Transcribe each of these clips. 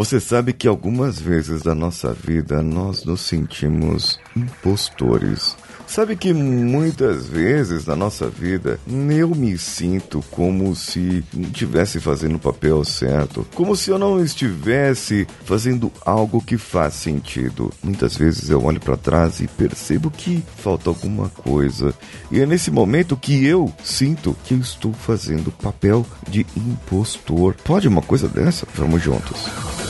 Você sabe que algumas vezes da nossa vida nós nos sentimos impostores. Sabe que muitas vezes na nossa vida eu me sinto como se não estivesse fazendo o papel certo, como se eu não estivesse fazendo algo que faz sentido. Muitas vezes eu olho para trás e percebo que falta alguma coisa, e é nesse momento que eu sinto que eu estou fazendo o papel de impostor. Pode uma coisa dessa? Vamos juntos.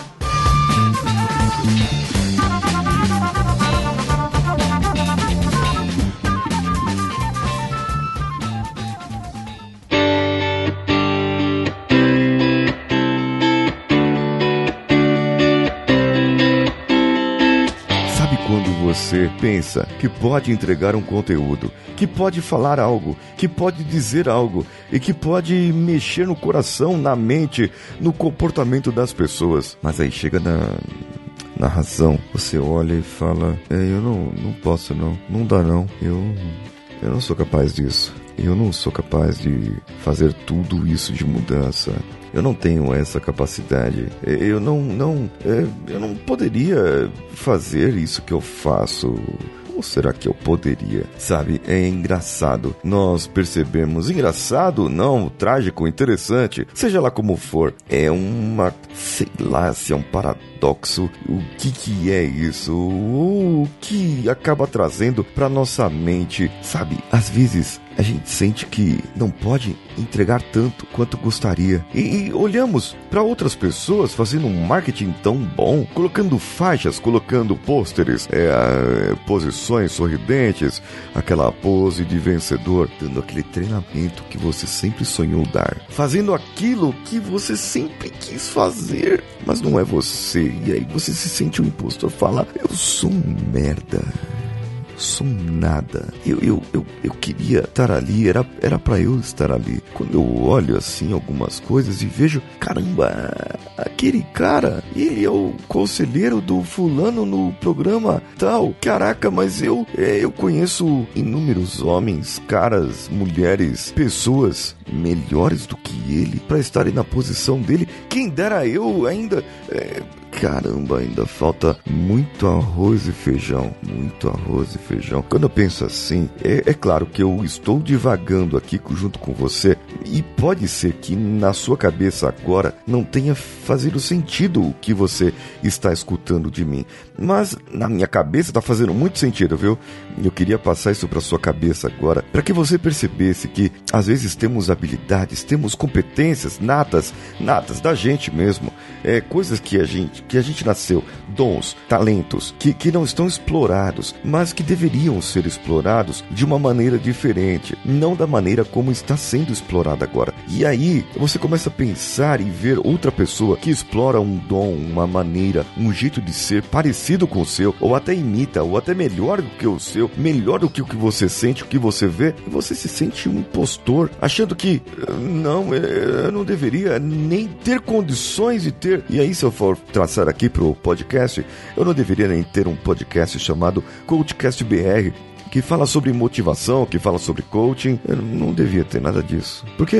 Você pensa que pode entregar um conteúdo, que pode falar algo, que pode dizer algo e que pode mexer no coração, na mente, no comportamento das pessoas, mas aí chega na na razão, você olha e fala: é, eu não, não posso não, não dá não, eu eu não sou capaz disso. Eu não sou capaz de fazer tudo isso de mudança. Eu não tenho essa capacidade. Eu não, não, é, eu não poderia fazer isso que eu faço. Ou será que eu poderia? Sabe, é engraçado. Nós percebemos engraçado, não, trágico, interessante, seja lá como for. É uma, sei lá, se é um paradoxo. O que que é isso? O que acaba trazendo para nossa mente, sabe? Às vezes a gente sente que não pode entregar tanto quanto gostaria. E, e olhamos para outras pessoas fazendo um marketing tão bom, colocando faixas, colocando pôsteres, é, é, posições sorridentes, aquela pose de vencedor, dando aquele treinamento que você sempre sonhou dar, fazendo aquilo que você sempre quis fazer, mas não é você. E aí você se sente um impostor, fala: Eu sou um merda sou nada. Eu, eu, eu, eu queria estar ali, era era eu estar ali. Quando eu olho assim algumas coisas e vejo, caramba, aquele cara, ele é o conselheiro do fulano no programa tal. Caraca, mas eu é, eu conheço inúmeros homens, caras, mulheres, pessoas melhores do que ele para estarem na posição dele. Quem dera eu ainda é, caramba, ainda falta muito arroz e feijão. Muito arroz e feijão. Quando eu penso assim, é, é, claro que eu estou divagando aqui junto com você e pode ser que na sua cabeça agora não tenha fazido sentido o que você está escutando de mim. Mas na minha cabeça está fazendo muito sentido, viu? Eu queria passar isso para sua cabeça agora, para que você percebesse que às vezes temos habilidades, temos competências natas, natas da gente mesmo, é coisas que a gente que a gente nasceu, dons, talentos que, que não estão explorados, mas que deveriam ser explorados de uma maneira diferente, não da maneira como está sendo explorada agora. E aí você começa a pensar e ver outra pessoa que explora um dom, uma maneira, um jeito de ser parecido com o seu, ou até imita, ou até melhor do que o seu, melhor do que o que você sente, o que você vê, você se sente um impostor, achando que não, eu não deveria nem ter condições de ter. E aí, se eu for traçar aqui pro podcast, eu não deveria nem ter um podcast chamado Coachcast BR, que fala sobre motivação, que fala sobre coaching. Eu não devia ter nada disso. Porque,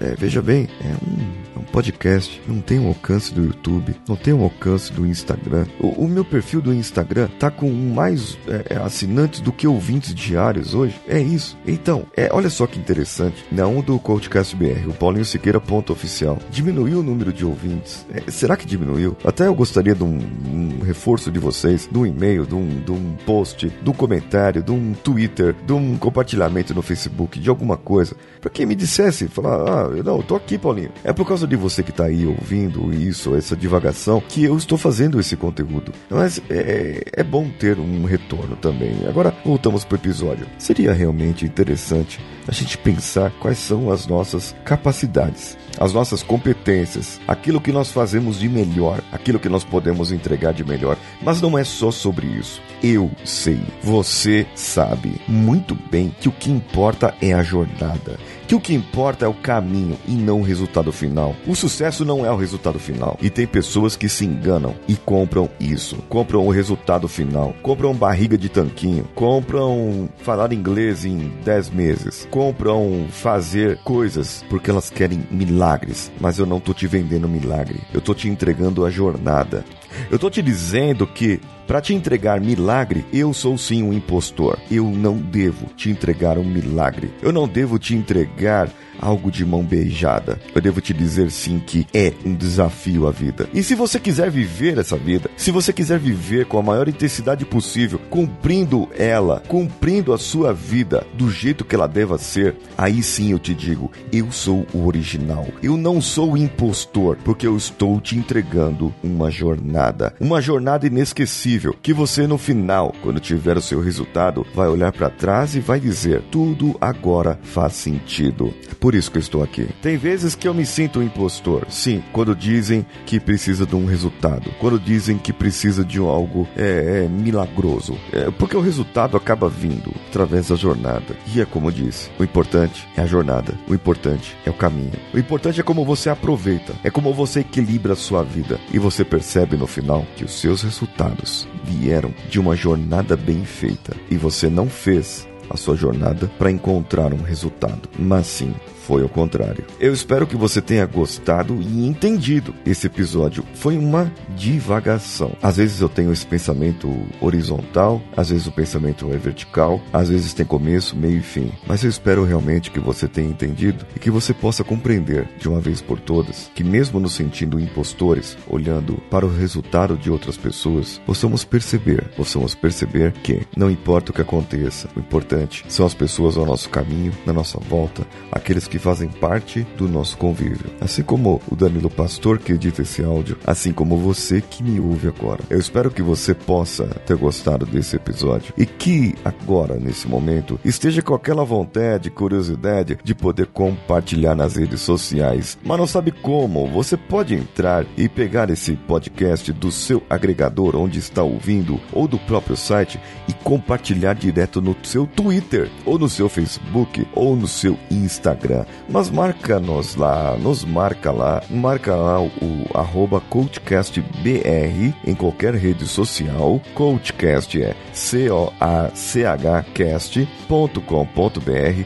é, veja bem, é um podcast, não tem um alcance do YouTube, não tem um alcance do Instagram. O, o meu perfil do Instagram tá com mais é, assinantes do que ouvintes diários hoje. É isso. Então, é, olha só que interessante. Não do Coachcast BR, o Paulinho Siqueira ponto oficial. Diminuiu o número de ouvintes. É, será que diminuiu? Até eu gostaria de um, um reforço de vocês, de um e-mail, de um, de um post, de um comentário, de um Twitter, de um compartilhamento no Facebook, de alguma coisa. Pra quem me dissesse, falar, ah, não, eu tô aqui, Paulinho. É por causa de você que está aí ouvindo isso, essa divagação, que eu estou fazendo esse conteúdo. Mas é, é bom ter um retorno também. Agora, voltamos para o episódio. Seria realmente interessante a gente pensar quais são as nossas capacidades, as nossas competências, aquilo que nós fazemos de melhor, aquilo que nós podemos entregar de melhor. Mas não é só sobre isso. Eu sei, você sabe muito bem que o que importa é a jornada que que o que importa é o caminho e não o resultado final. O sucesso não é o resultado final. E tem pessoas que se enganam e compram isso. Compram o resultado final. Compram barriga de tanquinho. Compram falar inglês em 10 meses. Compram fazer coisas porque elas querem milagres. Mas eu não tô te vendendo milagre. Eu tô te entregando a jornada. Eu tô te dizendo que para te entregar milagre, eu sou sim um impostor. Eu não devo te entregar um milagre. Eu não devo te entregar algo de mão beijada. Eu devo te dizer sim que é um desafio a vida. E se você quiser viver essa vida, se você quiser viver com a maior intensidade possível, cumprindo ela, cumprindo a sua vida do jeito que ela deva ser, aí sim eu te digo, eu sou o original. Eu não sou o impostor, porque eu estou te entregando uma jornada, uma jornada inesquecível que você no final, quando tiver o seu resultado, vai olhar para trás e vai dizer: tudo agora faz sentido. Por isso que eu estou aqui. Tem vezes que eu me sinto um impostor. Sim, quando dizem que precisa de um resultado. Quando dizem que precisa de algo é, é milagroso. É, porque o resultado acaba vindo através da jornada. E é como eu disse: o importante é a jornada. O importante é o caminho. O importante é como você aproveita. É como você equilibra a sua vida. E você percebe no final que os seus resultados vieram de uma jornada bem feita. E você não fez a sua jornada para encontrar um resultado, mas sim foi ao contrário. Eu espero que você tenha gostado e entendido. Esse episódio foi uma divagação. Às vezes eu tenho esse pensamento horizontal, às vezes o pensamento é vertical, às vezes tem começo, meio e fim. Mas eu espero realmente que você tenha entendido e que você possa compreender de uma vez por todas que mesmo nos sentindo impostores, olhando para o resultado de outras pessoas, possamos perceber, possamos perceber que não importa o que aconteça, o importante são as pessoas ao nosso caminho, na nossa volta, aqueles que que fazem parte do nosso convívio. Assim como o Danilo Pastor que edita esse áudio, assim como você que me ouve agora. Eu espero que você possa ter gostado desse episódio e que agora, nesse momento, esteja com aquela vontade, curiosidade de poder compartilhar nas redes sociais. Mas não sabe como? Você pode entrar e pegar esse podcast do seu agregador onde está ouvindo ou do próprio site e compartilhar direto no seu Twitter ou no seu Facebook ou no seu Instagram. Mas marca-nos lá, nos marca lá, marca lá o, o arroba CoachCastBR em qualquer rede social. CoachCast é C-O-A-C-H cast.com.br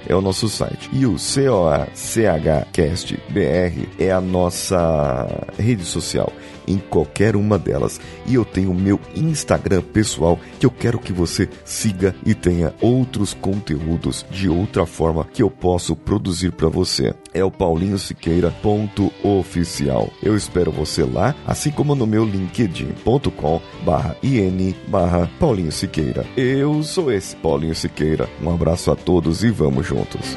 é o nosso site. E o C-O-A-C-H cast.br é a nossa rede social em qualquer uma delas. E eu tenho o meu Instagram pessoal que eu quero que você siga e tenha outros conteúdos de outra forma que eu posso produzir para você. É o paulinhosiqueira.oficial. Eu espero você lá, assim como no meu linkedin.com barra in barra Paulinho Siqueira. Eu sou esse Paulinho Siqueira. Um abraço a todos e vamos juntos.